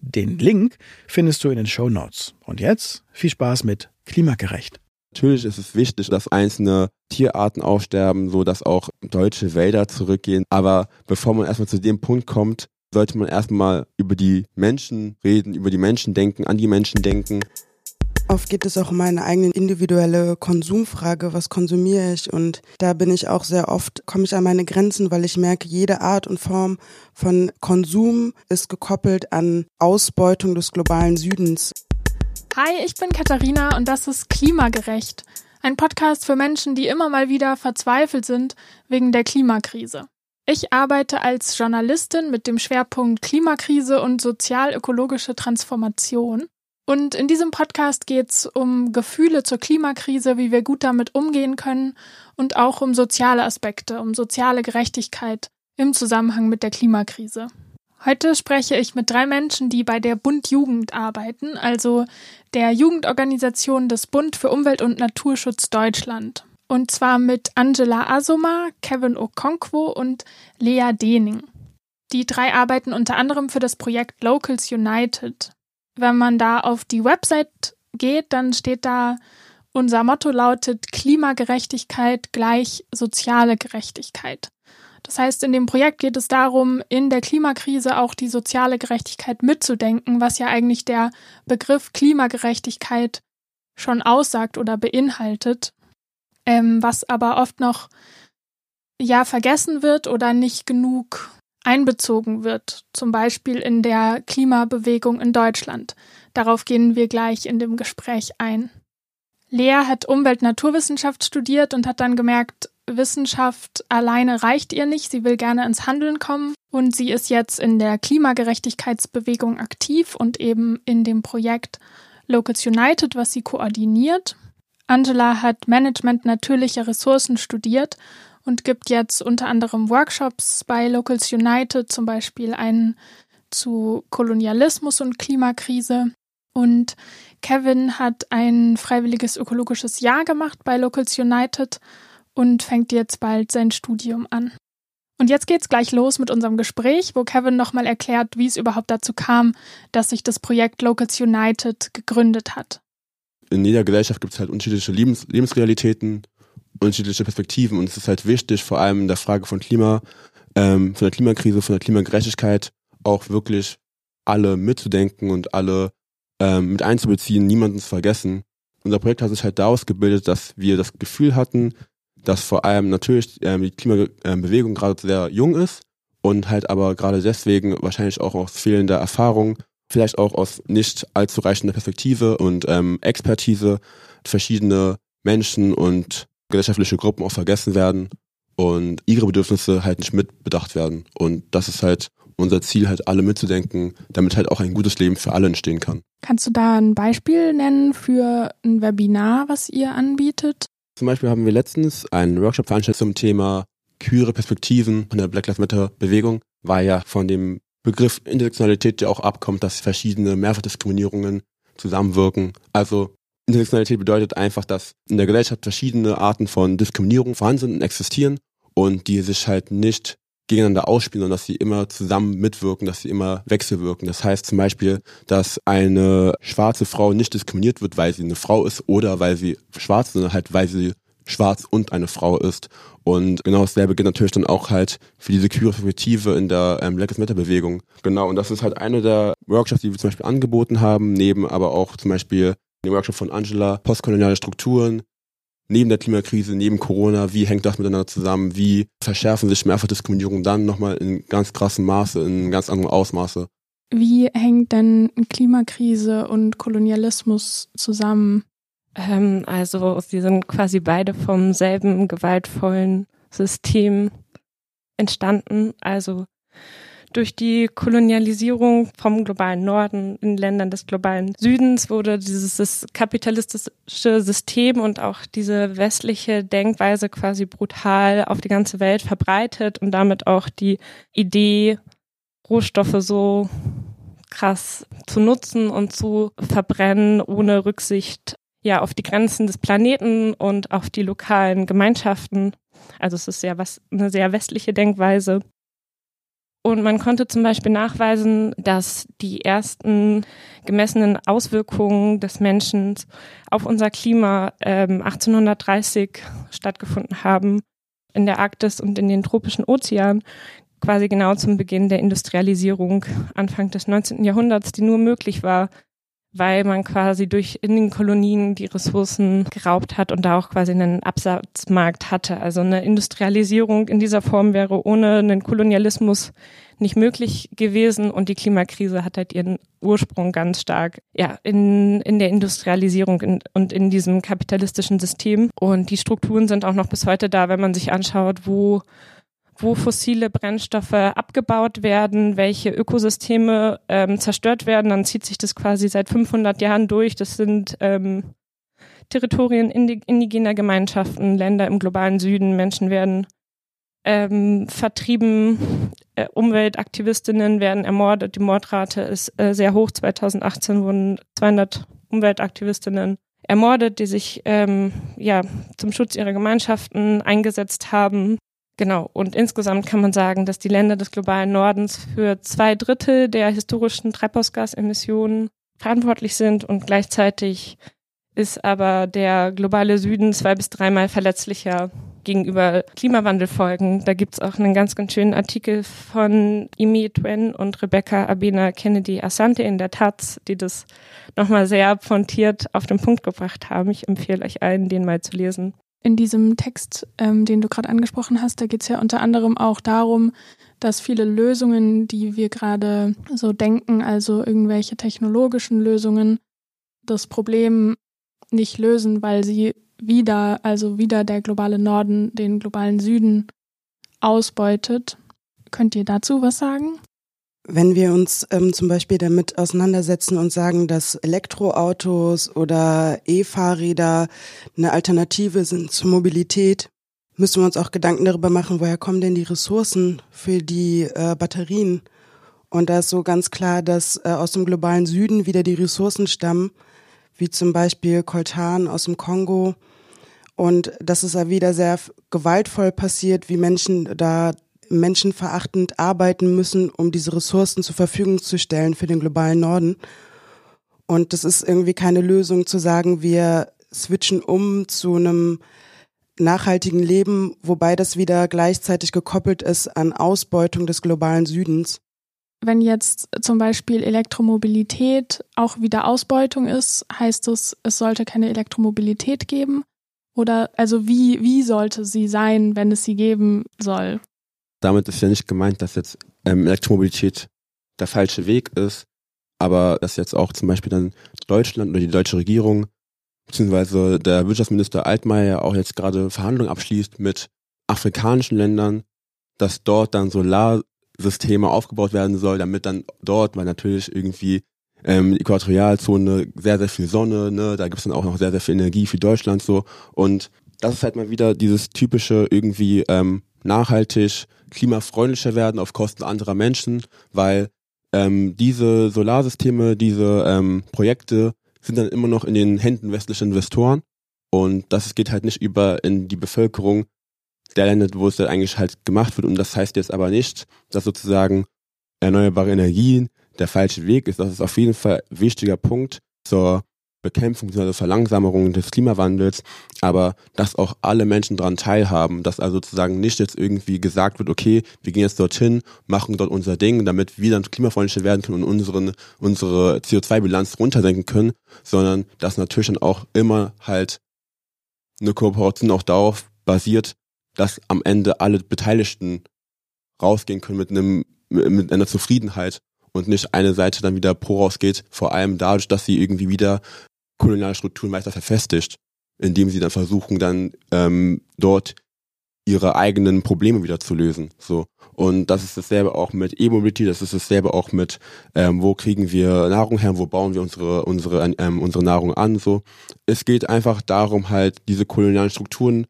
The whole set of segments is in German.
Den Link findest du in den Show Notes. Und jetzt viel Spaß mit Klimagerecht. Natürlich ist es wichtig, dass einzelne Tierarten aussterben, so dass auch deutsche Wälder zurückgehen. Aber bevor man erstmal zu dem Punkt kommt, sollte man erstmal über die Menschen reden, über die Menschen denken, an die Menschen denken. Oft geht es auch um meine eigene individuelle Konsumfrage, was konsumiere ich? Und da bin ich auch sehr oft, komme ich an meine Grenzen, weil ich merke, jede Art und Form von Konsum ist gekoppelt an Ausbeutung des globalen Südens. Hi, ich bin Katharina und das ist Klimagerecht. Ein Podcast für Menschen, die immer mal wieder verzweifelt sind wegen der Klimakrise. Ich arbeite als Journalistin mit dem Schwerpunkt Klimakrise und sozial-ökologische Transformation und in diesem Podcast geht es um Gefühle zur Klimakrise, wie wir gut damit umgehen können und auch um soziale Aspekte, um soziale Gerechtigkeit im Zusammenhang mit der Klimakrise. Heute spreche ich mit drei Menschen, die bei der Bund Jugend arbeiten, also der Jugendorganisation des Bund für Umwelt und Naturschutz Deutschland. Und zwar mit Angela Asoma, Kevin Okonkwo und Lea Dening. Die drei arbeiten unter anderem für das Projekt Locals United wenn man da auf die Website geht, dann steht da, unser Motto lautet Klimagerechtigkeit gleich soziale Gerechtigkeit. Das heißt, in dem Projekt geht es darum, in der Klimakrise auch die soziale Gerechtigkeit mitzudenken, was ja eigentlich der Begriff Klimagerechtigkeit schon aussagt oder beinhaltet, ähm, was aber oft noch ja vergessen wird oder nicht genug einbezogen wird, zum Beispiel in der Klimabewegung in Deutschland. Darauf gehen wir gleich in dem Gespräch ein. Lea hat Umwelt-Naturwissenschaft studiert und hat dann gemerkt, Wissenschaft alleine reicht ihr nicht, sie will gerne ins Handeln kommen und sie ist jetzt in der Klimagerechtigkeitsbewegung aktiv und eben in dem Projekt Locals United, was sie koordiniert. Angela hat Management natürlicher Ressourcen studiert und gibt jetzt unter anderem Workshops bei Locals United, zum Beispiel einen zu Kolonialismus und Klimakrise. Und Kevin hat ein freiwilliges ökologisches Jahr gemacht bei Locals United und fängt jetzt bald sein Studium an. Und jetzt geht's gleich los mit unserem Gespräch, wo Kevin nochmal erklärt, wie es überhaupt dazu kam, dass sich das Projekt Locals United gegründet hat. In jeder Gesellschaft gibt es halt unterschiedliche Lebens Lebensrealitäten unterschiedliche Perspektiven und es ist halt wichtig, vor allem in der Frage von Klima, ähm, von der Klimakrise, von der Klimagerechtigkeit auch wirklich alle mitzudenken und alle ähm, mit einzubeziehen, niemanden zu vergessen. Unser Projekt hat sich halt daraus gebildet, dass wir das Gefühl hatten, dass vor allem natürlich ähm, die Klimabewegung gerade sehr jung ist und halt aber gerade deswegen wahrscheinlich auch aus fehlender Erfahrung, vielleicht auch aus nicht allzu reichender Perspektive und ähm, Expertise verschiedene Menschen und gesellschaftliche Gruppen auch vergessen werden und ihre Bedürfnisse halt nicht mitbedacht werden. Und das ist halt unser Ziel, halt alle mitzudenken, damit halt auch ein gutes Leben für alle entstehen kann. Kannst du da ein Beispiel nennen für ein Webinar, was ihr anbietet? Zum Beispiel haben wir letztens einen Workshop veranstaltet zum Thema queere Perspektiven von der Black Lives Matter Bewegung, weil ja von dem Begriff Intersektionalität ja auch abkommt, dass verschiedene Mehrfachdiskriminierungen zusammenwirken. Also Intersektionalität bedeutet einfach, dass in der Gesellschaft verschiedene Arten von Diskriminierung vorhanden sind und existieren und die sich halt nicht gegeneinander ausspielen, sondern dass sie immer zusammen mitwirken, dass sie immer wechselwirken. Das heißt zum Beispiel, dass eine schwarze Frau nicht diskriminiert wird, weil sie eine Frau ist oder weil sie schwarz, sondern halt weil sie schwarz und eine Frau ist. Und genau dasselbe gilt natürlich dann auch halt für diese queere Perspektive in der ähm, Black Lives Matter Bewegung. Genau, und das ist halt eine der Workshops, die wir zum Beispiel angeboten haben, neben aber auch zum Beispiel den Workshop von Angela, postkoloniale Strukturen, neben der Klimakrise, neben Corona, wie hängt das miteinander zusammen, wie verschärfen sich Mehrfachdiskriminierung dann nochmal in ganz krassem Maße, in ganz anderem Ausmaße. Wie hängt denn Klimakrise und Kolonialismus zusammen? Ähm, also sie sind quasi beide vom selben gewaltvollen System entstanden. Also durch die Kolonialisierung vom globalen Norden in Ländern des globalen Südens wurde dieses kapitalistische System und auch diese westliche Denkweise quasi brutal auf die ganze Welt verbreitet und damit auch die Idee, Rohstoffe so krass zu nutzen und zu verbrennen, ohne Rücksicht ja auf die Grenzen des Planeten und auf die lokalen Gemeinschaften. Also es ist ja was eine sehr westliche Denkweise. Und man konnte zum Beispiel nachweisen, dass die ersten gemessenen Auswirkungen des Menschen auf unser Klima ähm, 1830 stattgefunden haben in der Arktis und in den tropischen Ozeanen, quasi genau zum Beginn der Industrialisierung Anfang des 19. Jahrhunderts, die nur möglich war, weil man quasi durch in den Kolonien die Ressourcen geraubt hat und da auch quasi einen Absatzmarkt hatte. Also eine Industrialisierung in dieser Form wäre ohne einen Kolonialismus nicht möglich gewesen und die Klimakrise hat halt ihren Ursprung ganz stark ja in, in der Industrialisierung in, und in diesem kapitalistischen System und die Strukturen sind auch noch bis heute da, wenn man sich anschaut, wo wo fossile Brennstoffe abgebaut werden, welche Ökosysteme ähm, zerstört werden, dann zieht sich das quasi seit 500 Jahren durch. Das sind ähm, Territorien indigener Gemeinschaften, Länder im globalen Süden. Menschen werden ähm, vertrieben, äh, Umweltaktivistinnen werden ermordet. Die Mordrate ist äh, sehr hoch. 2018 wurden 200 Umweltaktivistinnen ermordet, die sich ähm, ja zum Schutz ihrer Gemeinschaften eingesetzt haben. Genau. Und insgesamt kann man sagen, dass die Länder des globalen Nordens für zwei Drittel der historischen Treibhausgasemissionen verantwortlich sind und gleichzeitig ist aber der globale Süden zwei bis dreimal verletzlicher gegenüber Klimawandelfolgen. Da gibt's auch einen ganz, ganz schönen Artikel von Imi Twen und Rebecca Abena Kennedy Asante in der Taz, die das nochmal sehr pointiert auf den Punkt gebracht haben. Ich empfehle euch allen, den mal zu lesen in diesem Text, ähm, den du gerade angesprochen hast, da geht es ja unter anderem auch darum, dass viele Lösungen, die wir gerade so denken, also irgendwelche technologischen Lösungen, das Problem nicht lösen, weil sie wieder, also wieder der globale Norden den globalen Süden ausbeutet. Könnt ihr dazu was sagen? Wenn wir uns ähm, zum Beispiel damit auseinandersetzen und sagen, dass Elektroautos oder E-Fahrräder eine Alternative sind zur Mobilität, müssen wir uns auch Gedanken darüber machen, woher kommen denn die Ressourcen für die äh, Batterien? Und da ist so ganz klar, dass äh, aus dem globalen Süden wieder die Ressourcen stammen, wie zum Beispiel Coltan aus dem Kongo. Und das ist ja wieder sehr gewaltvoll passiert, wie Menschen da menschenverachtend arbeiten müssen, um diese Ressourcen zur Verfügung zu stellen für den globalen Norden. Und das ist irgendwie keine Lösung zu sagen, wir switchen um zu einem nachhaltigen Leben, wobei das wieder gleichzeitig gekoppelt ist an Ausbeutung des globalen Südens. Wenn jetzt zum Beispiel Elektromobilität auch wieder Ausbeutung ist, heißt es, es sollte keine Elektromobilität geben? Oder also wie, wie sollte sie sein, wenn es sie geben soll? Damit ist ja nicht gemeint, dass jetzt ähm, Elektromobilität der falsche Weg ist, aber dass jetzt auch zum Beispiel dann Deutschland oder die deutsche Regierung beziehungsweise der Wirtschaftsminister Altmaier auch jetzt gerade Verhandlungen abschließt mit afrikanischen Ländern, dass dort dann Solarsysteme aufgebaut werden soll, damit dann dort, weil natürlich irgendwie ähm, die Äquatorialzone sehr, sehr viel Sonne, ne, da gibt es dann auch noch sehr, sehr viel Energie für Deutschland so. Und das ist halt mal wieder dieses typische irgendwie ähm, nachhaltig klimafreundlicher werden auf Kosten anderer Menschen, weil ähm, diese Solarsysteme, diese ähm, Projekte sind dann immer noch in den Händen westlicher Investoren und das geht halt nicht über in die Bevölkerung der Länder, wo es dann eigentlich halt gemacht wird und das heißt jetzt aber nicht, dass sozusagen erneuerbare Energien der falsche Weg ist. Das ist auf jeden Fall ein wichtiger Punkt zur Bekämpfung bzw. Verlangsamung des Klimawandels, aber dass auch alle Menschen daran teilhaben, dass also sozusagen nicht jetzt irgendwie gesagt wird, okay, wir gehen jetzt dorthin, machen dort unser Ding, damit wir dann klimafreundlicher werden können und unseren, unsere CO2-Bilanz runtersenken können, sondern dass natürlich dann auch immer halt eine Kooperation auch darauf basiert, dass am Ende alle Beteiligten rausgehen können mit einem mit einer Zufriedenheit und nicht eine Seite dann wieder pro rausgeht, vor allem dadurch, dass sie irgendwie wieder koloniale Strukturen weiter verfestigt, indem sie dann versuchen, dann ähm, dort ihre eigenen Probleme wieder zu lösen. So. Und das ist dasselbe auch mit E-Mobility, das ist dasselbe auch mit, ähm, wo kriegen wir Nahrung her, wo bauen wir unsere, unsere, ähm, unsere Nahrung an. So. Es geht einfach darum, halt diese kolonialen Strukturen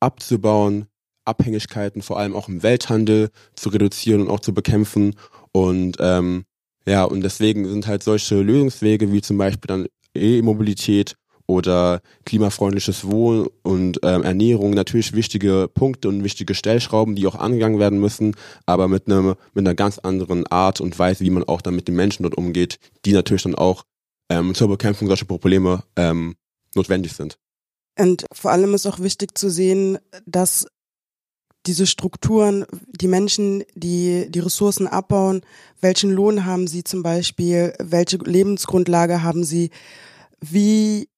abzubauen, Abhängigkeiten vor allem auch im Welthandel zu reduzieren und auch zu bekämpfen. Und ähm, ja, und deswegen sind halt solche Lösungswege wie zum Beispiel dann E-Mobilität oder klimafreundliches Wohnen und ähm, Ernährung natürlich wichtige Punkte und wichtige Stellschrauben, die auch angegangen werden müssen, aber mit einer mit einer ganz anderen Art und Weise, wie man auch dann mit den Menschen dort umgeht, die natürlich dann auch ähm, zur Bekämpfung solcher Probleme ähm, notwendig sind. Und vor allem ist auch wichtig zu sehen, dass diese Strukturen, die Menschen, die die Ressourcen abbauen, welchen Lohn haben sie zum Beispiel, welche Lebensgrundlage haben sie, wie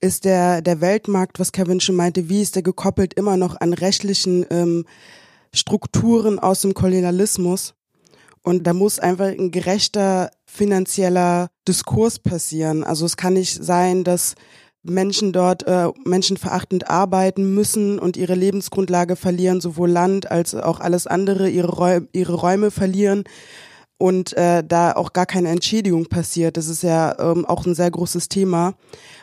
ist der, der Weltmarkt, was Kevin schon meinte, wie ist der gekoppelt immer noch an rechtlichen ähm, Strukturen aus dem Kolonialismus? Und da muss einfach ein gerechter finanzieller Diskurs passieren. Also es kann nicht sein, dass Menschen dort äh, menschenverachtend arbeiten müssen und ihre Lebensgrundlage verlieren, sowohl Land als auch alles andere, ihre, Räume, ihre Räume verlieren und äh, da auch gar keine Entschädigung passiert. Das ist ja ähm, auch ein sehr großes Thema,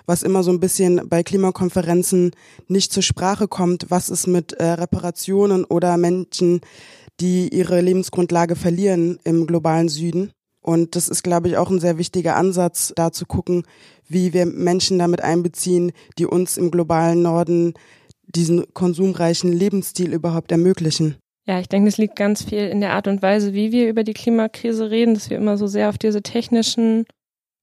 was immer so ein bisschen bei Klimakonferenzen nicht zur Sprache kommt. Was ist mit äh, Reparationen oder Menschen, die ihre Lebensgrundlage verlieren im globalen Süden? Und das ist, glaube ich, auch ein sehr wichtiger Ansatz, da zu gucken, wie wir Menschen damit einbeziehen, die uns im globalen Norden diesen konsumreichen Lebensstil überhaupt ermöglichen. Ja, ich denke, es liegt ganz viel in der Art und Weise, wie wir über die Klimakrise reden, dass wir immer so sehr auf diese technischen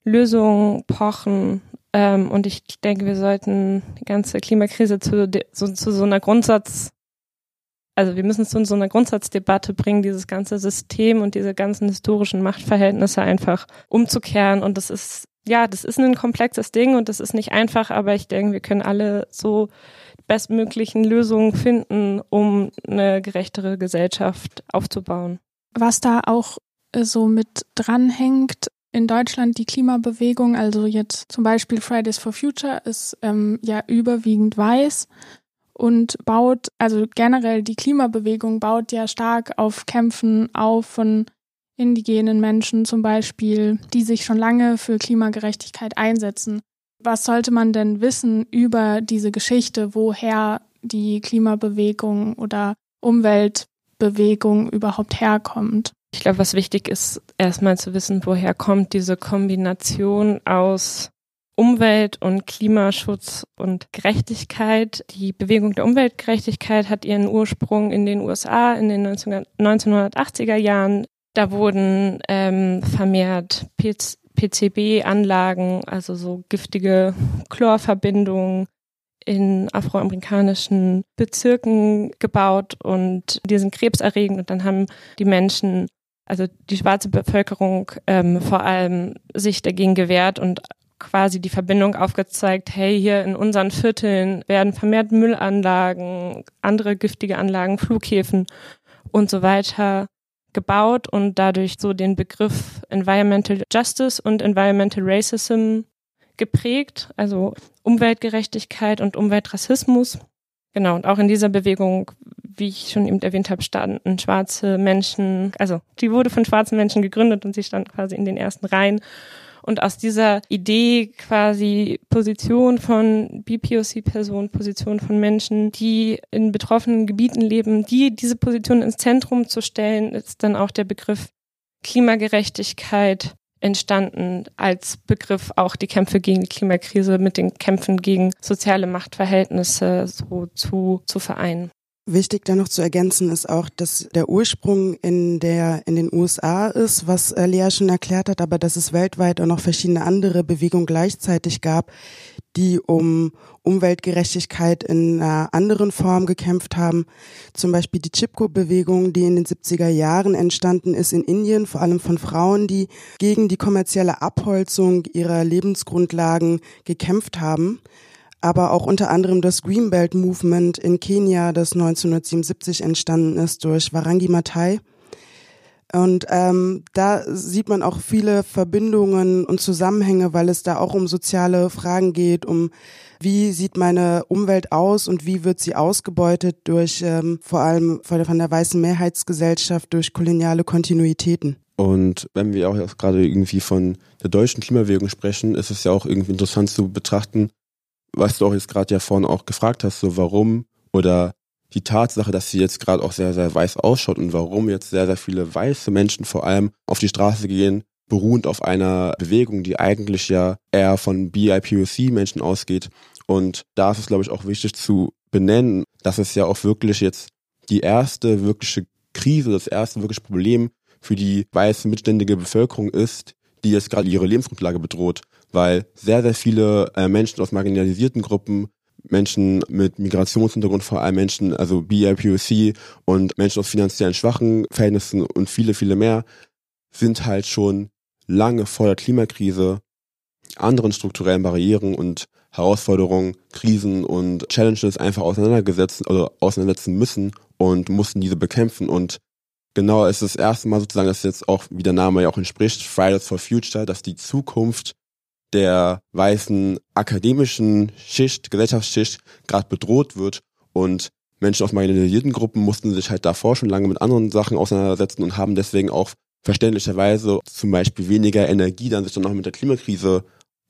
Lösungen pochen. Ähm, und ich denke, wir sollten die ganze Klimakrise zu, zu so einer Grundsatz, also wir müssen es zu so einer Grundsatzdebatte bringen, dieses ganze System und diese ganzen historischen Machtverhältnisse einfach umzukehren. Und das ist ja, das ist ein komplexes Ding und das ist nicht einfach, aber ich denke, wir können alle so bestmöglichen Lösungen finden, um eine gerechtere Gesellschaft aufzubauen. Was da auch äh, so mit dranhängt, in Deutschland die Klimabewegung, also jetzt zum Beispiel Fridays for Future, ist ähm, ja überwiegend weiß und baut, also generell die Klimabewegung baut ja stark auf Kämpfen auf von indigenen Menschen zum Beispiel, die sich schon lange für Klimagerechtigkeit einsetzen. Was sollte man denn wissen über diese Geschichte, woher die Klimabewegung oder Umweltbewegung überhaupt herkommt? Ich glaube, was wichtig ist, erstmal zu wissen, woher kommt diese Kombination aus Umwelt- und Klimaschutz und Gerechtigkeit. Die Bewegung der Umweltgerechtigkeit hat ihren Ursprung in den USA in den 1980er Jahren da wurden ähm, vermehrt PCB-Anlagen, also so giftige Chlorverbindungen in afroamerikanischen Bezirken gebaut und die sind krebserregend und dann haben die Menschen, also die schwarze Bevölkerung ähm, vor allem sich dagegen gewehrt und quasi die Verbindung aufgezeigt, hey, hier in unseren Vierteln werden vermehrt Müllanlagen, andere giftige Anlagen, Flughäfen und so weiter gebaut und dadurch so den Begriff Environmental Justice und Environmental Racism geprägt, also Umweltgerechtigkeit und Umweltrassismus. Genau, und auch in dieser Bewegung, wie ich schon eben erwähnt habe, standen schwarze Menschen, also die wurde von schwarzen Menschen gegründet und sie stand quasi in den ersten Reihen und aus dieser Idee quasi Position von BPOC-Personen, Position von Menschen, die in betroffenen Gebieten leben, die diese Position ins Zentrum zu stellen, ist dann auch der Begriff Klimagerechtigkeit entstanden als Begriff auch die Kämpfe gegen die Klimakrise mit den Kämpfen gegen soziale Machtverhältnisse so zu, zu vereinen. Wichtig da noch zu ergänzen ist auch, dass der Ursprung in der in den USA ist, was äh, Lea schon erklärt hat, aber dass es weltweit auch noch verschiedene andere Bewegungen gleichzeitig gab, die um Umweltgerechtigkeit in einer anderen Form gekämpft haben. Zum Beispiel die Chipko-Bewegung, die in den 70er Jahren entstanden ist in Indien, vor allem von Frauen, die gegen die kommerzielle Abholzung ihrer Lebensgrundlagen gekämpft haben aber auch unter anderem das Greenbelt Movement in Kenia, das 1977 entstanden ist durch Warangi Maathai. Und ähm, da sieht man auch viele Verbindungen und Zusammenhänge, weil es da auch um soziale Fragen geht, um wie sieht meine Umwelt aus und wie wird sie ausgebeutet durch ähm, vor allem von der weißen Mehrheitsgesellschaft durch koloniale Kontinuitäten. Und wenn wir auch gerade irgendwie von der deutschen Klimabewegung sprechen, ist es ja auch irgendwie interessant zu betrachten, was du auch jetzt gerade ja vorne auch gefragt hast, so warum oder die Tatsache, dass sie jetzt gerade auch sehr, sehr weiß ausschaut und warum jetzt sehr, sehr viele weiße Menschen vor allem auf die Straße gehen, beruhend auf einer Bewegung, die eigentlich ja eher von BIPOC-Menschen ausgeht. Und da ist es, glaube ich, auch wichtig zu benennen, dass es ja auch wirklich jetzt die erste wirkliche Krise, das erste wirkliche Problem für die weiße mitständige Bevölkerung ist, die jetzt gerade ihre Lebensgrundlage bedroht, weil sehr, sehr viele äh, Menschen aus marginalisierten Gruppen Menschen mit Migrationshintergrund, vor allem Menschen, also BIPOC und Menschen aus finanziellen schwachen Verhältnissen und viele, viele mehr, sind halt schon lange vor der Klimakrise anderen strukturellen Barrieren und Herausforderungen, Krisen und Challenges einfach auseinandergesetzt oder auseinandersetzen müssen und mussten diese bekämpfen. Und genau ist das erste Mal sozusagen, dass jetzt auch, wie der Name ja auch entspricht, Fridays for Future, dass die Zukunft der weißen akademischen Schicht, Gesellschaftsschicht gerade bedroht wird und Menschen aus marginalisierten Gruppen mussten sich halt davor schon lange mit anderen Sachen auseinandersetzen und haben deswegen auch verständlicherweise zum Beispiel weniger Energie, dann sich dann noch mit der Klimakrise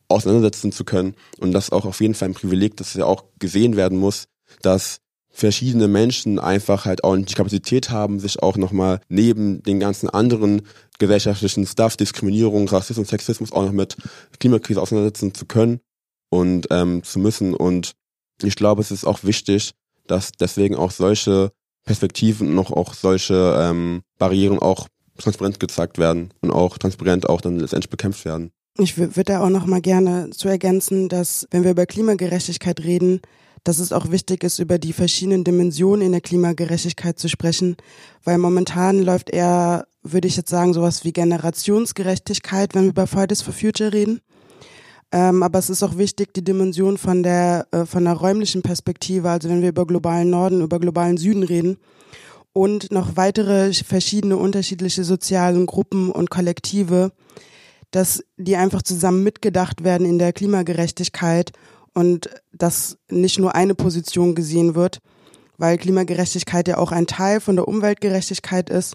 auseinandersetzen zu können. Und das ist auch auf jeden Fall ein Privileg, das ja auch gesehen werden muss, dass verschiedene Menschen einfach halt auch die Kapazität haben, sich auch nochmal neben den ganzen anderen gesellschaftlichen Stuff, Diskriminierung, Rassismus, Sexismus auch noch mit Klimakrise auseinandersetzen zu können und ähm, zu müssen. Und ich glaube, es ist auch wichtig, dass deswegen auch solche Perspektiven und auch, auch solche ähm, Barrieren auch transparent gezeigt werden und auch transparent auch dann letztendlich bekämpft werden. Ich würde da auch noch mal gerne zu ergänzen, dass wenn wir über Klimagerechtigkeit reden, dass es auch wichtig ist, über die verschiedenen Dimensionen in der Klimagerechtigkeit zu sprechen, weil momentan läuft eher, würde ich jetzt sagen, sowas wie Generationsgerechtigkeit, wenn wir über Fridays for Future reden. Ähm, aber es ist auch wichtig, die Dimension von der, äh, von der räumlichen Perspektive, also wenn wir über globalen Norden, über globalen Süden reden und noch weitere verschiedene unterschiedliche sozialen Gruppen und Kollektive, dass die einfach zusammen mitgedacht werden in der Klimagerechtigkeit und dass nicht nur eine Position gesehen wird, weil Klimagerechtigkeit ja auch ein Teil von der Umweltgerechtigkeit ist.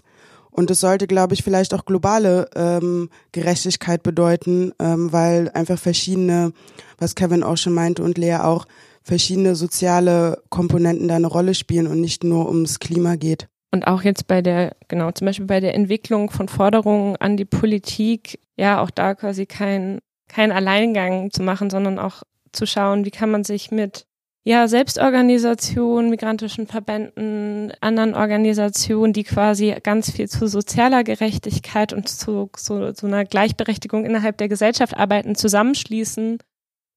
Und es sollte, glaube ich, vielleicht auch globale ähm, Gerechtigkeit bedeuten, ähm, weil einfach verschiedene, was Kevin auch schon meinte und Lea auch, verschiedene soziale Komponenten da eine Rolle spielen und nicht nur ums Klima geht. Und auch jetzt bei der, genau, zum Beispiel bei der Entwicklung von Forderungen an die Politik, ja, auch da quasi kein, kein Alleingang zu machen, sondern auch zu schauen, wie kann man sich mit ja, Selbstorganisation, migrantischen Verbänden, anderen Organisationen, die quasi ganz viel zu sozialer Gerechtigkeit und zu, zu, zu einer Gleichberechtigung innerhalb der Gesellschaft arbeiten, zusammenschließen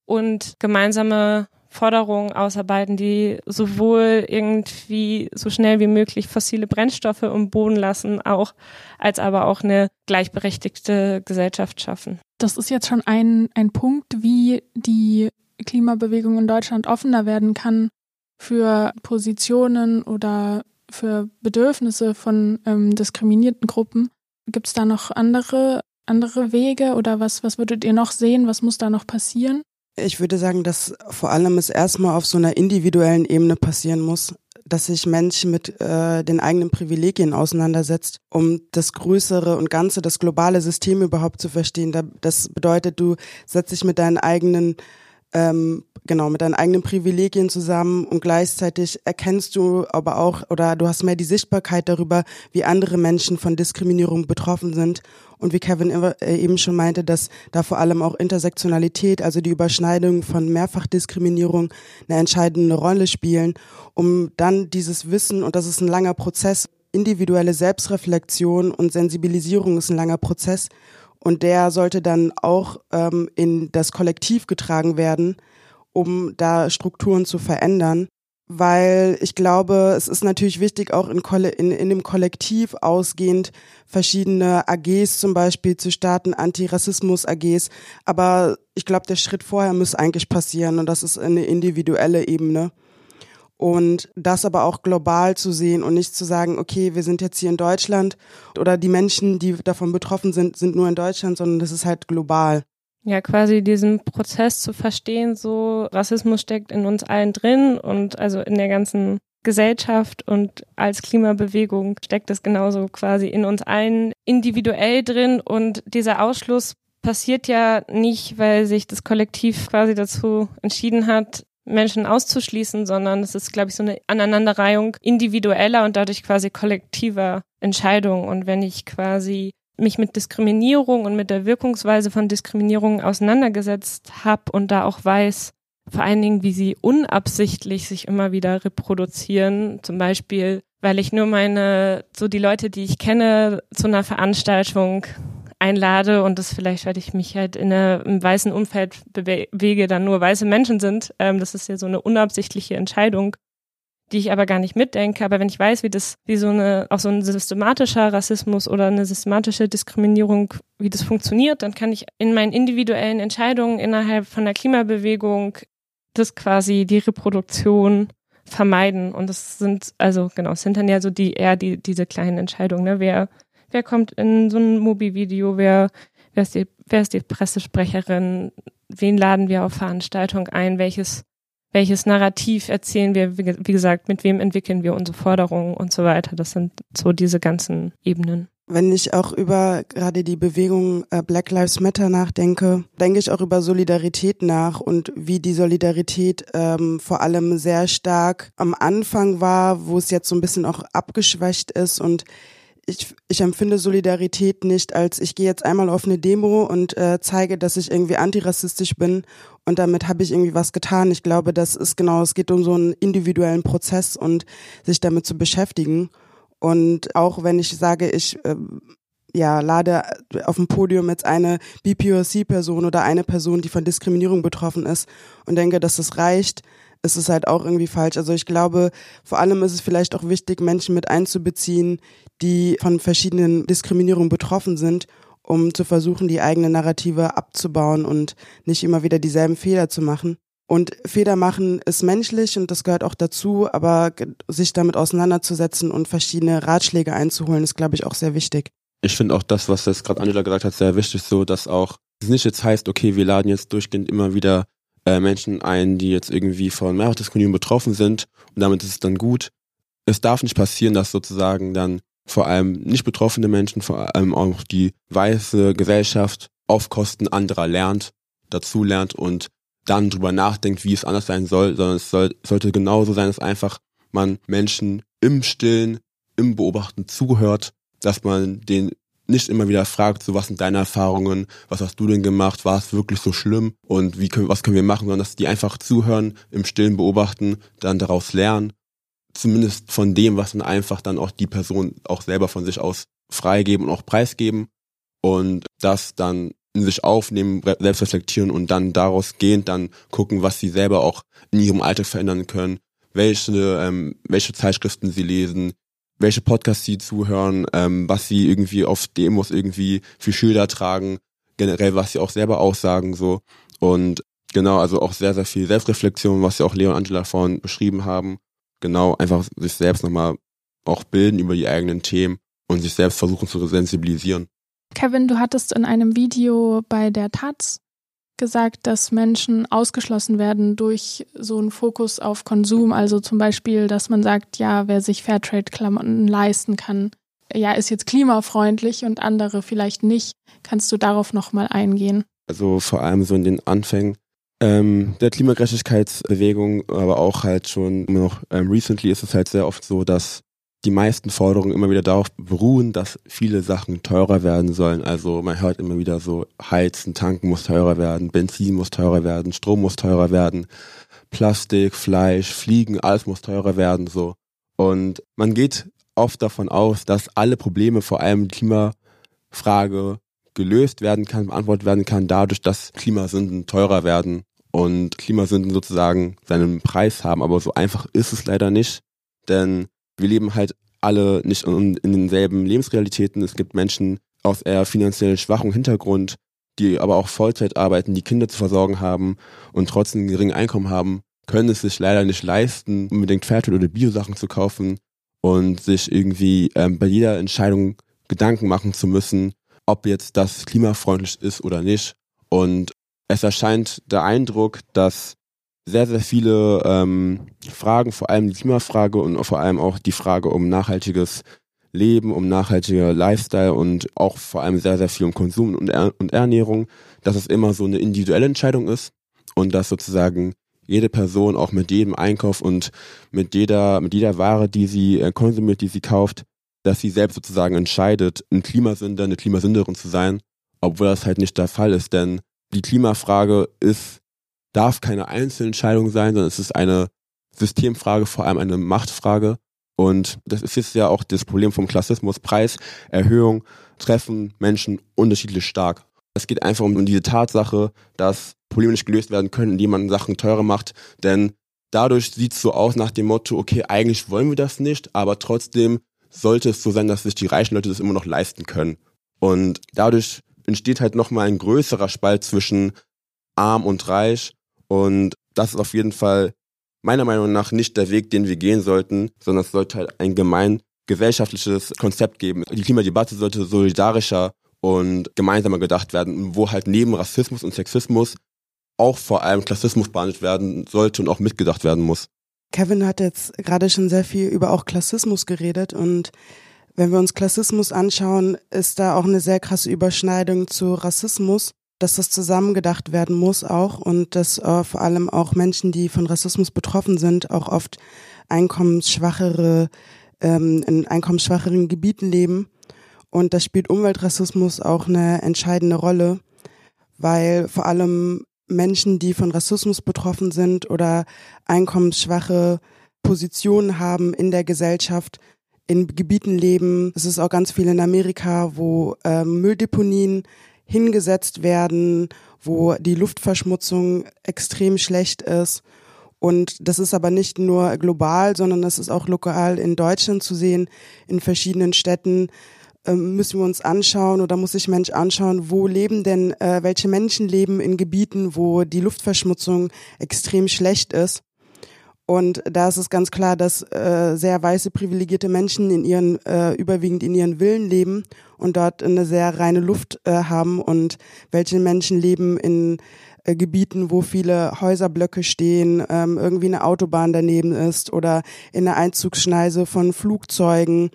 und gemeinsame Forderungen ausarbeiten, die sowohl irgendwie so schnell wie möglich fossile Brennstoffe im Boden lassen, auch als aber auch eine gleichberechtigte Gesellschaft schaffen. Das ist jetzt schon ein, ein Punkt, wie die Klimabewegung in Deutschland offener werden kann für Positionen oder für Bedürfnisse von ähm, diskriminierten Gruppen. Gibt es da noch andere, andere Wege oder was, was würdet ihr noch sehen? Was muss da noch passieren? Ich würde sagen, dass vor allem es erstmal auf so einer individuellen Ebene passieren muss, dass sich Mensch mit äh, den eigenen Privilegien auseinandersetzt, um das größere und ganze, das globale System überhaupt zu verstehen. Das bedeutet, du setzt dich mit deinen eigenen ähm, genau mit deinen eigenen Privilegien zusammen und gleichzeitig erkennst du aber auch oder du hast mehr die Sichtbarkeit darüber, wie andere Menschen von Diskriminierung betroffen sind. Und wie Kevin äh, eben schon meinte, dass da vor allem auch Intersektionalität, also die Überschneidung von Mehrfachdiskriminierung eine entscheidende Rolle spielen, um dann dieses Wissen und das ist ein langer Prozess, individuelle Selbstreflexion und Sensibilisierung ist ein langer Prozess und der sollte dann auch ähm, in das Kollektiv getragen werden, um da Strukturen zu verändern. weil ich glaube, es ist natürlich wichtig, auch in, in, in dem Kollektiv ausgehend verschiedene AGs zum Beispiel zu starten, Antirassismus-AGs. Aber ich glaube, der Schritt vorher muss eigentlich passieren und das ist eine individuelle Ebene. Und das aber auch global zu sehen und nicht zu sagen, okay, wir sind jetzt hier in Deutschland oder die Menschen, die davon betroffen sind, sind nur in Deutschland, sondern das ist halt global. Ja, quasi diesen Prozess zu verstehen, so Rassismus steckt in uns allen drin und also in der ganzen Gesellschaft und als Klimabewegung steckt es genauso quasi in uns allen individuell drin und dieser Ausschluss passiert ja nicht, weil sich das Kollektiv quasi dazu entschieden hat, Menschen auszuschließen, sondern es ist, glaube ich, so eine Aneinanderreihung individueller und dadurch quasi kollektiver Entscheidungen. Und wenn ich quasi mich mit Diskriminierung und mit der Wirkungsweise von Diskriminierung auseinandergesetzt habe und da auch weiß, vor allen Dingen, wie sie unabsichtlich sich immer wieder reproduzieren. Zum Beispiel, weil ich nur meine, so die Leute, die ich kenne, zu einer Veranstaltung einlade und das vielleicht, weil ich mich halt in einem weißen Umfeld bewege, dann nur weiße Menschen sind. Ähm, das ist ja so eine unabsichtliche Entscheidung, die ich aber gar nicht mitdenke. Aber wenn ich weiß, wie das, wie so eine, auch so ein systematischer Rassismus oder eine systematische Diskriminierung, wie das funktioniert, dann kann ich in meinen individuellen Entscheidungen innerhalb von der Klimabewegung das quasi die Reproduktion vermeiden. Und das sind, also genau, es sind dann ja so die eher die, diese kleinen Entscheidungen, ne? Wer wer kommt in so ein Mobi-Video, wer, wer, ist die, wer ist die Pressesprecherin, wen laden wir auf Veranstaltung ein, welches, welches Narrativ erzählen wir, wie, wie gesagt, mit wem entwickeln wir unsere Forderungen und so weiter. Das sind so diese ganzen Ebenen. Wenn ich auch über gerade die Bewegung äh, Black Lives Matter nachdenke, denke ich auch über Solidarität nach und wie die Solidarität ähm, vor allem sehr stark am Anfang war, wo es jetzt so ein bisschen auch abgeschwächt ist und ich, ich empfinde Solidarität nicht als ich gehe jetzt einmal auf eine Demo und äh, zeige, dass ich irgendwie antirassistisch bin und damit habe ich irgendwie was getan. Ich glaube, das ist genau, es geht um so einen individuellen Prozess und sich damit zu beschäftigen. Und auch wenn ich sage, ich äh, ja, lade auf dem Podium jetzt eine BPOC-Person oder eine Person, die von Diskriminierung betroffen ist und denke, dass das reicht, ist es halt auch irgendwie falsch. Also ich glaube, vor allem ist es vielleicht auch wichtig, Menschen mit einzubeziehen, die von verschiedenen Diskriminierungen betroffen sind, um zu versuchen, die eigene Narrative abzubauen und nicht immer wieder dieselben Fehler zu machen. Und Fehler machen ist menschlich und das gehört auch dazu, aber sich damit auseinanderzusetzen und verschiedene Ratschläge einzuholen, ist, glaube ich, auch sehr wichtig. Ich finde auch das, was jetzt gerade Angela gesagt hat, sehr wichtig, so dass auch es nicht jetzt heißt, okay, wir laden jetzt durchgehend immer wieder äh, Menschen ein, die jetzt irgendwie von Mehrfachdiskriminierung betroffen sind und damit ist es dann gut. Es darf nicht passieren, dass sozusagen dann vor allem nicht betroffene Menschen, vor allem auch die weiße Gesellschaft auf Kosten anderer lernt, dazu lernt und dann drüber nachdenkt, wie es anders sein soll, sondern es soll, sollte genauso sein, dass einfach man Menschen im Stillen, im Beobachten zuhört, dass man den nicht immer wieder fragt, so was sind deine Erfahrungen, was hast du denn gemacht, war es wirklich so schlimm? Und wie können, was können wir machen, sondern dass die einfach zuhören, im Stillen beobachten, dann daraus lernen. Zumindest von dem, was dann einfach dann auch die Person auch selber von sich aus freigeben und auch preisgeben. Und das dann in sich aufnehmen, selbst reflektieren und dann daraus gehend dann gucken, was sie selber auch in ihrem Alltag verändern können, welche, ähm, welche Zeitschriften sie lesen, welche Podcasts sie zuhören, ähm, was sie irgendwie auf Demos irgendwie für Schilder tragen, generell was sie auch selber aussagen so und genau, also auch sehr, sehr viel Selbstreflexion, was ja auch Leo und Angela vorhin beschrieben haben genau einfach sich selbst nochmal auch bilden über die eigenen Themen und sich selbst versuchen zu sensibilisieren. Kevin, du hattest in einem Video bei der Taz gesagt, dass Menschen ausgeschlossen werden durch so einen Fokus auf Konsum. Also zum Beispiel, dass man sagt, ja, wer sich Fairtrade-Klamotten leisten kann, ja, ist jetzt klimafreundlich und andere vielleicht nicht. Kannst du darauf nochmal eingehen? Also vor allem so in den Anfängen ähm, der Klimagerechtigkeitsbewegung, aber auch halt schon immer noch ähm, recently ist es halt sehr oft so, dass die meisten Forderungen immer wieder darauf beruhen, dass viele Sachen teurer werden sollen. Also man hört immer wieder so, Heizen, Tanken muss teurer werden, Benzin muss teurer werden, Strom muss teurer werden, Plastik, Fleisch, Fliegen, alles muss teurer werden, so. Und man geht oft davon aus, dass alle Probleme, vor allem Klimafrage, gelöst werden kann, beantwortet werden kann, dadurch, dass Klimasünden teurer werden und Klimasünden sozusagen seinen Preis haben. Aber so einfach ist es leider nicht, denn wir leben halt alle nicht in, in denselben Lebensrealitäten. Es gibt Menschen aus eher finanziell schwachem Hintergrund, die aber auch Vollzeit arbeiten, die Kinder zu versorgen haben und trotzdem ein geringes Einkommen haben, können es sich leider nicht leisten, unbedingt Fairtrade oder Biosachen zu kaufen und sich irgendwie ähm, bei jeder Entscheidung Gedanken machen zu müssen, ob jetzt das klimafreundlich ist oder nicht. Und es erscheint der Eindruck, dass sehr, sehr viele ähm, Fragen, vor allem die Klimafrage und vor allem auch die Frage um nachhaltiges Leben, um nachhaltiger Lifestyle und auch vor allem sehr, sehr viel um Konsum und, er und Ernährung, dass es immer so eine individuelle Entscheidung ist und dass sozusagen jede Person auch mit jedem Einkauf und mit jeder, mit jeder Ware, die sie äh, konsumiert, die sie kauft, dass sie selbst sozusagen entscheidet, ein Klimasünder, eine Klimasünderin zu sein, obwohl das halt nicht der Fall ist, denn die Klimafrage ist, darf keine Einzelentscheidung sein, sondern es ist eine Systemfrage, vor allem eine Machtfrage und das ist jetzt ja auch das Problem vom Klassismus. Preiserhöhung treffen Menschen unterschiedlich stark. Es geht einfach um diese Tatsache, dass Probleme nicht gelöst werden können, indem man Sachen teurer macht. Denn dadurch sieht es so aus nach dem Motto, okay, eigentlich wollen wir das nicht, aber trotzdem sollte es so sein, dass sich die reichen Leute das immer noch leisten können. Und dadurch entsteht halt nochmal ein größerer Spalt zwischen arm und reich. Und das ist auf jeden Fall meiner Meinung nach nicht der Weg, den wir gehen sollten, sondern es sollte halt ein gemein gesellschaftliches Konzept geben. Die Klimadebatte sollte solidarischer und gemeinsamer gedacht werden, wo halt neben Rassismus und Sexismus auch vor allem Klassismus behandelt werden sollte und auch mitgedacht werden muss. Kevin hat jetzt gerade schon sehr viel über auch Klassismus geredet und wenn wir uns Klassismus anschauen, ist da auch eine sehr krasse Überschneidung zu Rassismus dass das zusammengedacht werden muss auch und dass äh, vor allem auch Menschen, die von Rassismus betroffen sind, auch oft einkommensschwachere, ähm, in einkommensschwacheren Gebieten leben. Und da spielt Umweltrassismus auch eine entscheidende Rolle, weil vor allem Menschen, die von Rassismus betroffen sind oder einkommensschwache Positionen haben in der Gesellschaft, in Gebieten leben. Es ist auch ganz viel in Amerika, wo äh, Mülldeponien hingesetzt werden, wo die Luftverschmutzung extrem schlecht ist. Und das ist aber nicht nur global, sondern das ist auch lokal in Deutschland zu sehen, in verschiedenen Städten ähm, müssen wir uns anschauen oder muss sich Mensch anschauen, wo leben denn, äh, welche Menschen leben in Gebieten, wo die Luftverschmutzung extrem schlecht ist. Und da ist es ganz klar, dass äh, sehr weiße privilegierte Menschen in ihren äh, überwiegend in ihren Villen leben und dort eine sehr reine Luft äh, haben und welche Menschen leben in äh, Gebieten, wo viele Häuserblöcke stehen, ähm, irgendwie eine Autobahn daneben ist oder in der Einzugsschneise von Flugzeugen.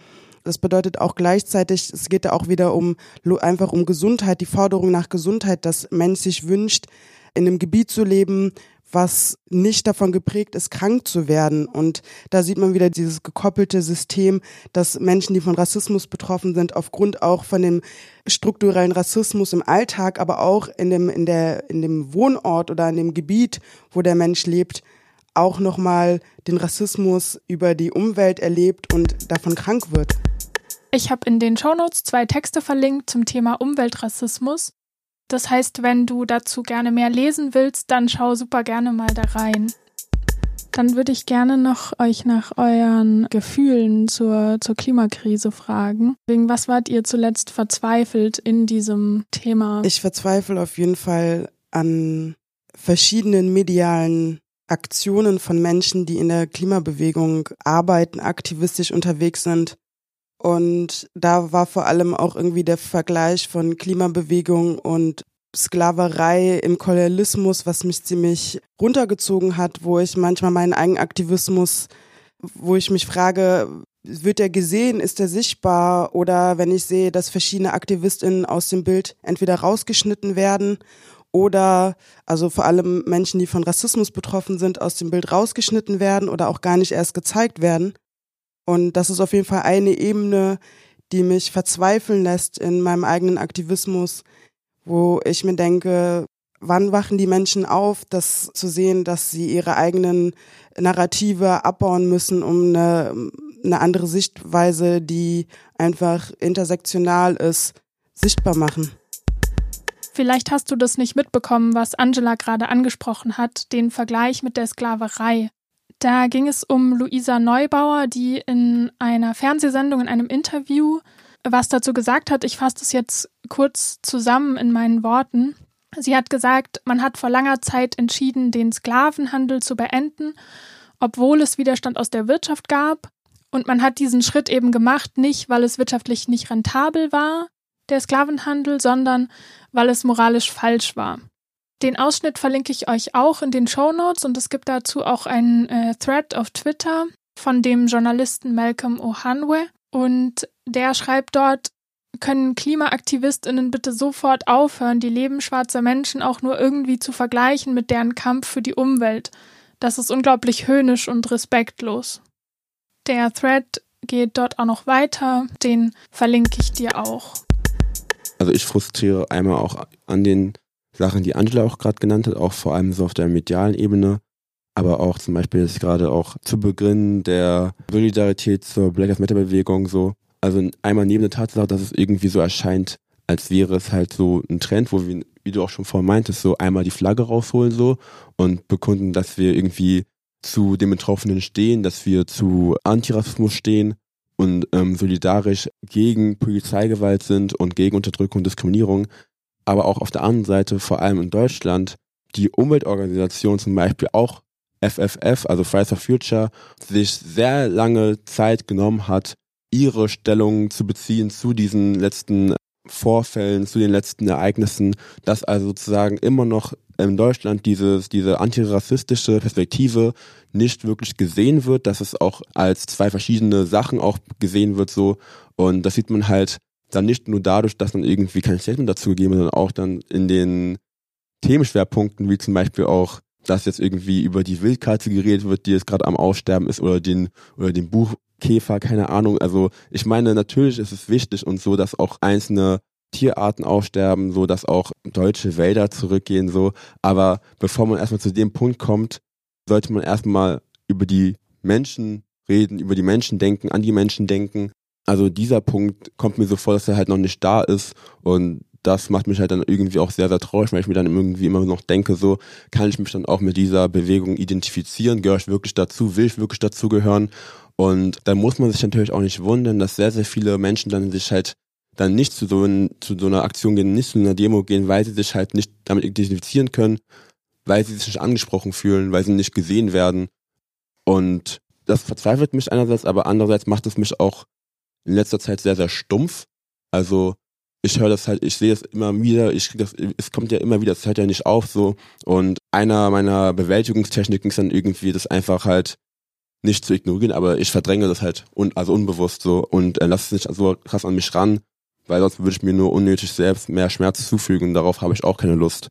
Das bedeutet auch gleichzeitig, es geht da auch wieder um einfach um Gesundheit, die Forderung nach Gesundheit, dass Mensch sich wünscht, in einem Gebiet zu leben, was nicht davon geprägt ist, krank zu werden. Und da sieht man wieder dieses gekoppelte System, dass Menschen, die von Rassismus betroffen sind, aufgrund auch von dem strukturellen Rassismus im Alltag, aber auch in dem, in der, in dem Wohnort oder in dem Gebiet, wo der Mensch lebt, auch nochmal den Rassismus über die Umwelt erlebt und davon krank wird. Ich habe in den Shownotes zwei Texte verlinkt zum Thema Umweltrassismus. Das heißt, wenn du dazu gerne mehr lesen willst, dann schau super gerne mal da rein. Dann würde ich gerne noch euch nach euren Gefühlen zur, zur Klimakrise fragen. Wegen was wart ihr zuletzt verzweifelt in diesem Thema? Ich verzweifle auf jeden Fall an verschiedenen medialen Aktionen von Menschen, die in der Klimabewegung arbeiten, aktivistisch unterwegs sind und da war vor allem auch irgendwie der Vergleich von Klimabewegung und Sklaverei im Kolonialismus, was mich ziemlich runtergezogen hat, wo ich manchmal meinen eigenen Aktivismus, wo ich mich frage, wird der gesehen, ist der sichtbar oder wenn ich sehe, dass verschiedene Aktivistinnen aus dem Bild entweder rausgeschnitten werden oder also vor allem Menschen, die von Rassismus betroffen sind, aus dem Bild rausgeschnitten werden oder auch gar nicht erst gezeigt werden. Und das ist auf jeden Fall eine Ebene, die mich verzweifeln lässt in meinem eigenen Aktivismus, wo ich mir denke, wann wachen die Menschen auf, das zu sehen, dass sie ihre eigenen Narrative abbauen müssen, um eine, eine andere Sichtweise, die einfach intersektional ist, sichtbar machen. Vielleicht hast du das nicht mitbekommen, was Angela gerade angesprochen hat, den Vergleich mit der Sklaverei. Da ging es um Luisa Neubauer, die in einer Fernsehsendung, in einem Interview was dazu gesagt hat. Ich fasse das jetzt kurz zusammen in meinen Worten. Sie hat gesagt, man hat vor langer Zeit entschieden, den Sklavenhandel zu beenden, obwohl es Widerstand aus der Wirtschaft gab. Und man hat diesen Schritt eben gemacht, nicht weil es wirtschaftlich nicht rentabel war, der Sklavenhandel, sondern weil es moralisch falsch war. Den Ausschnitt verlinke ich euch auch in den Show Notes und es gibt dazu auch einen äh, Thread auf Twitter von dem Journalisten Malcolm Ohanwe und der schreibt dort, können Klimaaktivistinnen bitte sofort aufhören, die Leben schwarzer Menschen auch nur irgendwie zu vergleichen mit deren Kampf für die Umwelt. Das ist unglaublich höhnisch und respektlos. Der Thread geht dort auch noch weiter, den verlinke ich dir auch. Also ich frustriere einmal auch an den Sachen, die Angela auch gerade genannt hat, auch vor allem so auf der medialen Ebene, aber auch zum Beispiel jetzt gerade auch zu Beginn der Solidarität zur Black Lives Matter Bewegung so. Also einmal neben der Tatsache, dass es irgendwie so erscheint, als wäre es halt so ein Trend, wo wir, wie du auch schon vorhin meintest, so einmal die Flagge rausholen so und bekunden, dass wir irgendwie zu den Betroffenen stehen, dass wir zu Antirassismus stehen und ähm, solidarisch gegen Polizeigewalt sind und gegen Unterdrückung und Diskriminierung. Aber auch auf der anderen Seite, vor allem in Deutschland, die Umweltorganisation zum Beispiel auch FFF, also Fridays for Future, sich sehr lange Zeit genommen hat, ihre Stellung zu beziehen zu diesen letzten Vorfällen, zu den letzten Ereignissen, dass also sozusagen immer noch in Deutschland dieses, diese antirassistische Perspektive nicht wirklich gesehen wird, dass es auch als zwei verschiedene Sachen auch gesehen wird so. Und das sieht man halt dann nicht nur dadurch, dass dann irgendwie kein Statement dazu gegeben wird, sondern auch dann in den Themenschwerpunkten, wie zum Beispiel auch dass jetzt irgendwie über die Wildkatze geredet wird, die jetzt gerade am Aussterben ist oder den oder den Buchkäfer, keine Ahnung. Also ich meine, natürlich ist es wichtig und so, dass auch einzelne Tierarten aussterben, so dass auch deutsche Wälder zurückgehen, so. Aber bevor man erstmal zu dem Punkt kommt, sollte man erstmal über die Menschen reden, über die Menschen denken, an die Menschen denken. Also dieser Punkt kommt mir so vor, dass er halt noch nicht da ist und das macht mich halt dann irgendwie auch sehr, sehr traurig, weil ich mir dann irgendwie immer noch denke, so kann ich mich dann auch mit dieser Bewegung identifizieren, gehöre ich wirklich dazu, will ich wirklich dazugehören und dann muss man sich natürlich auch nicht wundern, dass sehr, sehr viele Menschen dann sich halt dann nicht zu so, ein, zu so einer Aktion gehen, nicht zu einer Demo gehen, weil sie sich halt nicht damit identifizieren können, weil sie sich nicht angesprochen fühlen, weil sie nicht gesehen werden. Und das verzweifelt mich einerseits, aber andererseits macht es mich auch in letzter Zeit sehr, sehr stumpf. Also ich höre das halt, ich sehe es immer wieder, ich krieg das, es kommt ja immer wieder, es hört ja nicht auf so. Und einer meiner Bewältigungstechniken ist dann irgendwie, das einfach halt nicht zu ignorieren, aber ich verdränge das halt un, also unbewusst so und äh, lasse es nicht so krass an mich ran, weil sonst würde ich mir nur unnötig selbst mehr Schmerz zufügen und darauf habe ich auch keine Lust.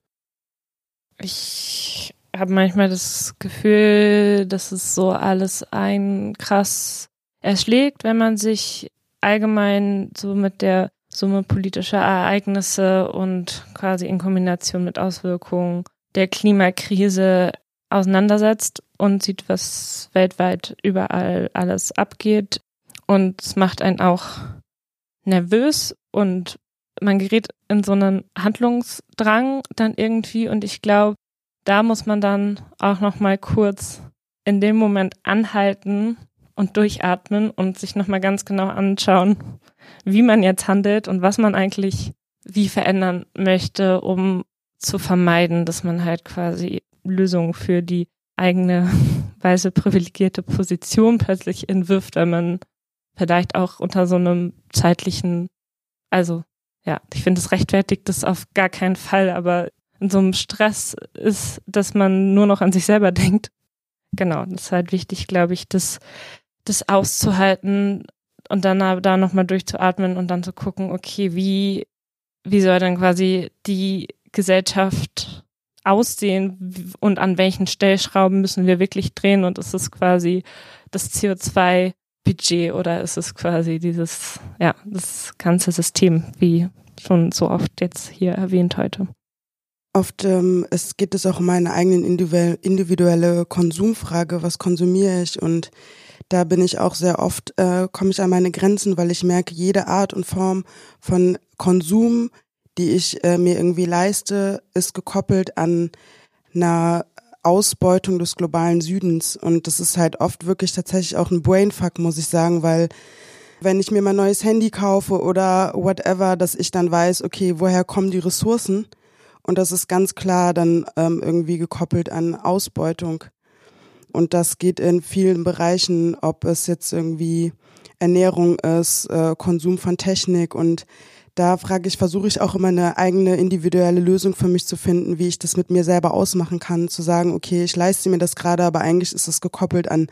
Ich habe manchmal das Gefühl, dass es so alles ein krass erschlägt, wenn man sich allgemein so mit der Summe politischer Ereignisse und quasi in Kombination mit Auswirkungen der Klimakrise auseinandersetzt und sieht, was weltweit überall alles abgeht. Und es macht einen auch nervös und man gerät in so einen Handlungsdrang dann irgendwie und ich glaube, da muss man dann auch noch mal kurz in dem Moment anhalten und durchatmen und sich noch mal ganz genau anschauen, wie man jetzt handelt und was man eigentlich wie verändern möchte, um zu vermeiden, dass man halt quasi Lösungen für die eigene weiße privilegierte Position plötzlich entwirft, weil man vielleicht auch unter so einem zeitlichen, also ja, ich finde es rechtfertigt das auf gar keinen Fall, aber in so einem Stress ist, dass man nur noch an sich selber denkt. Genau, das ist halt wichtig, glaube ich, das, das auszuhalten, und dann da nochmal durchzuatmen und dann zu gucken, okay, wie, wie soll dann quasi die Gesellschaft aussehen? Und an welchen Stellschrauben müssen wir wirklich drehen? Und ist es quasi das CO2-Budget oder ist es quasi dieses, ja, das ganze System, wie schon so oft jetzt hier erwähnt heute. Oft ähm, es geht es auch um meine eigene individuelle Konsumfrage, was konsumiere ich? Und da bin ich auch sehr oft, äh, komme ich an meine Grenzen, weil ich merke, jede Art und Form von Konsum, die ich äh, mir irgendwie leiste, ist gekoppelt an einer Ausbeutung des globalen Südens. Und das ist halt oft wirklich tatsächlich auch ein Brainfuck, muss ich sagen, weil wenn ich mir mein neues Handy kaufe oder whatever, dass ich dann weiß, okay, woher kommen die Ressourcen? Und das ist ganz klar dann ähm, irgendwie gekoppelt an Ausbeutung. Und das geht in vielen Bereichen, ob es jetzt irgendwie Ernährung ist, äh, Konsum von Technik und da frage ich, versuche ich auch immer eine eigene individuelle Lösung für mich zu finden, wie ich das mit mir selber ausmachen kann, zu sagen, okay, ich leiste mir das gerade, aber eigentlich ist es gekoppelt an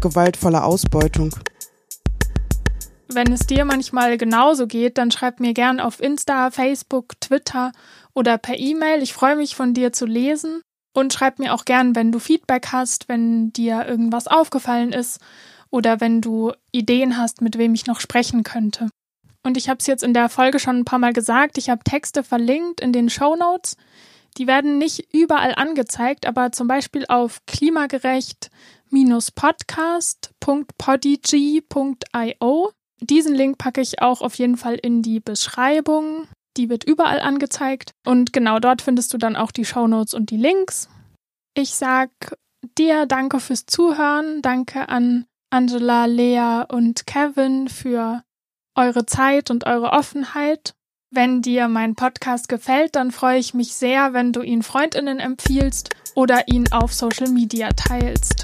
gewaltvolle Ausbeutung. Wenn es dir manchmal genauso geht, dann schreib mir gern auf Insta, Facebook, Twitter oder per E-Mail. Ich freue mich von dir zu lesen und schreib mir auch gern, wenn du Feedback hast, wenn dir irgendwas aufgefallen ist oder wenn du Ideen hast, mit wem ich noch sprechen könnte. Und ich habe es jetzt in der Folge schon ein paar Mal gesagt, ich habe Texte verlinkt in den Show Notes. Die werden nicht überall angezeigt, aber zum Beispiel auf klimagerecht-podcast.podigy.io. Diesen Link packe ich auch auf jeden Fall in die Beschreibung. Die wird überall angezeigt. Und genau dort findest du dann auch die Show Notes und die Links. Ich sag dir danke fürs Zuhören. Danke an Angela, Lea und Kevin für eure Zeit und eure Offenheit. Wenn dir mein Podcast gefällt, dann freue ich mich sehr, wenn du ihn Freundinnen empfiehlst oder ihn auf Social Media teilst.